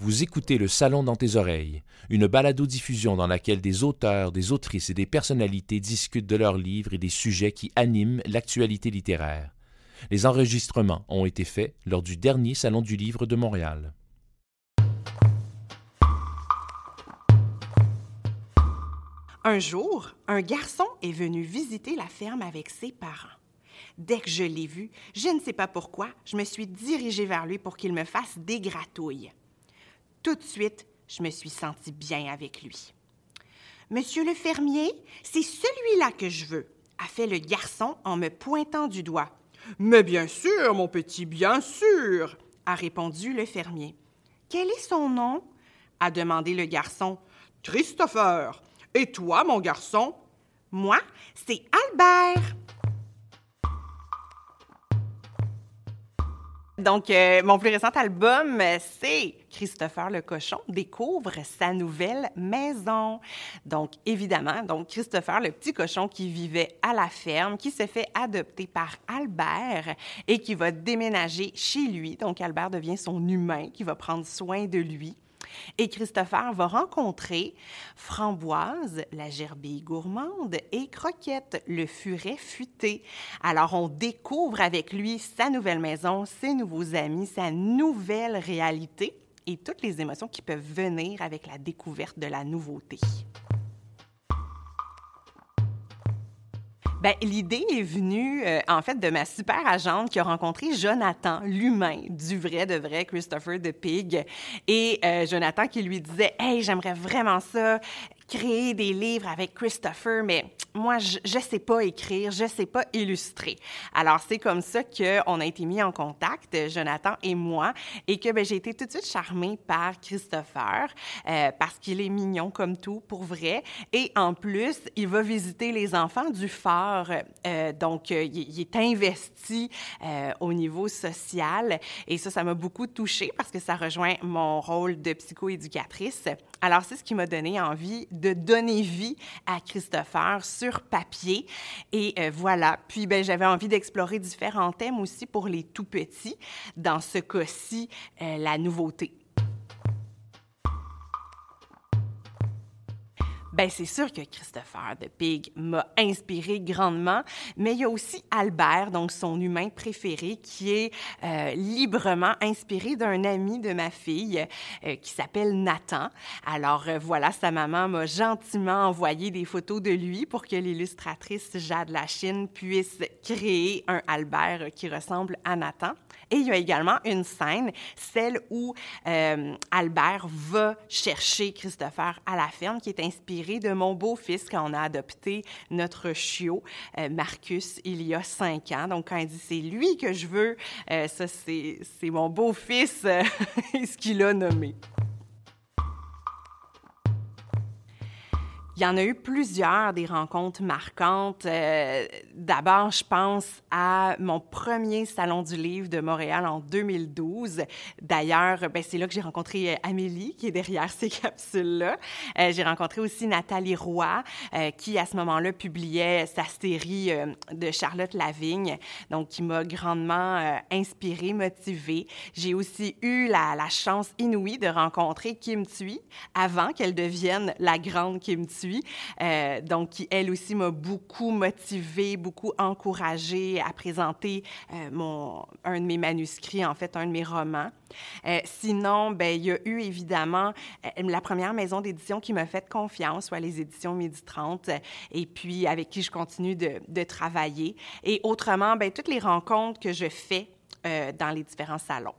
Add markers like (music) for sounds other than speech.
Vous écoutez Le Salon dans tes oreilles, une balado-diffusion dans laquelle des auteurs, des autrices et des personnalités discutent de leurs livres et des sujets qui animent l'actualité littéraire. Les enregistrements ont été faits lors du dernier Salon du Livre de Montréal. Un jour, un garçon est venu visiter la ferme avec ses parents. Dès que je l'ai vu, je ne sais pas pourquoi, je me suis dirigée vers lui pour qu'il me fasse des gratouilles. Tout de suite, je me suis sentie bien avec lui. Monsieur le fermier, c'est celui-là que je veux, a fait le garçon en me pointant du doigt. Mais bien sûr, mon petit, bien sûr, a répondu le fermier. Quel est son nom? a demandé le garçon. Christopher. Et toi, mon garçon? Moi, c'est Albert. Donc, euh, mon plus récent album, c'est Christopher le cochon découvre sa nouvelle maison. Donc, évidemment, donc Christopher le petit cochon qui vivait à la ferme, qui se fait adopter par Albert et qui va déménager chez lui. Donc, Albert devient son humain qui va prendre soin de lui. Et Christopher va rencontrer Framboise, la gerbille gourmande, et Croquette, le furet futé. Alors, on découvre avec lui sa nouvelle maison, ses nouveaux amis, sa nouvelle réalité et toutes les émotions qui peuvent venir avec la découverte de la nouveauté. Ben, l'idée est venue, euh, en fait, de ma super agente qui a rencontré Jonathan, l'humain, du vrai de vrai Christopher de Pig. Et euh, Jonathan qui lui disait Hey, j'aimerais vraiment ça, créer des livres avec Christopher, mais moi, je ne sais pas écrire, je ne sais pas illustrer. Alors, c'est comme ça qu'on a été mis en contact, Jonathan et moi, et que ben, j'ai été tout de suite charmée par Christopher euh, parce qu'il est mignon comme tout, pour vrai. Et en plus, il va visiter les enfants du fort. Euh, donc, euh, il, est investi au niveau social. Et ça, ça m'a beaucoup touchée parce que ça rejoint mon rôle de psychoéducatrice. Alors, c'est ce qui m'a donné envie donner vie à Christopher sur papier. Et euh, voilà. Puis, ben, j'avais envie d'explorer différents thèmes aussi pour les tout petits. Dans ce cas-ci, euh, la nouveauté. Ben c'est sûr que Christopher de Pig m'a inspiré grandement, mais il y a aussi Albert, donc son humain préféré, qui est euh, librement inspiré d'un ami de ma fille euh, qui s'appelle Nathan. Alors euh, voilà, sa maman m'a gentiment envoyé des photos de lui pour que l'illustratrice Jade Lachine puisse créer un Albert qui ressemble à Nathan. Et il y a également une scène, celle où Albert va chercher Christopher à la ferme, qui est inspirée de mon beau-fils quand on a adopté notre chiot, euh, Marcus, il y a cinq ans. Donc, quand il dit c'est lui que je veux, euh, ça, c'est mon beau-fils, euh, (laughs) ce qu'il a nommé. Il y en a eu plusieurs des rencontres marquantes. Euh, d'abord, je pense à mon premier salon du livre de Montréal en 2012. D'ailleurs, ben, c'est là que j'ai rencontré euh, Amélie, qui est derrière ces (laughs) capsules-là. Euh, j'ai rencontré aussi Nathalie Roy, qui à ce moment-là publiait sa série de Charlotte Lavigne, donc qui m'a grandement inspirée, motivée. J'ai aussi eu la, chance inouïe de rencontrer Kim Thuy avant qu'elle devienne la grande Kim Thuy euh, donc, qui, elle aussi, m'a beaucoup motivée, beaucoup encouragée à présenter euh, mon, un de mes manuscrits, en fait, un de mes romans. Euh, sinon, ben, il y a eu évidemment la première maison d'édition qui m'a fait confiance, soit les éditions Midi 30, et puis avec qui je continue de, de travailler. Et autrement, ben, toutes les rencontres que je fais dans les différents salons.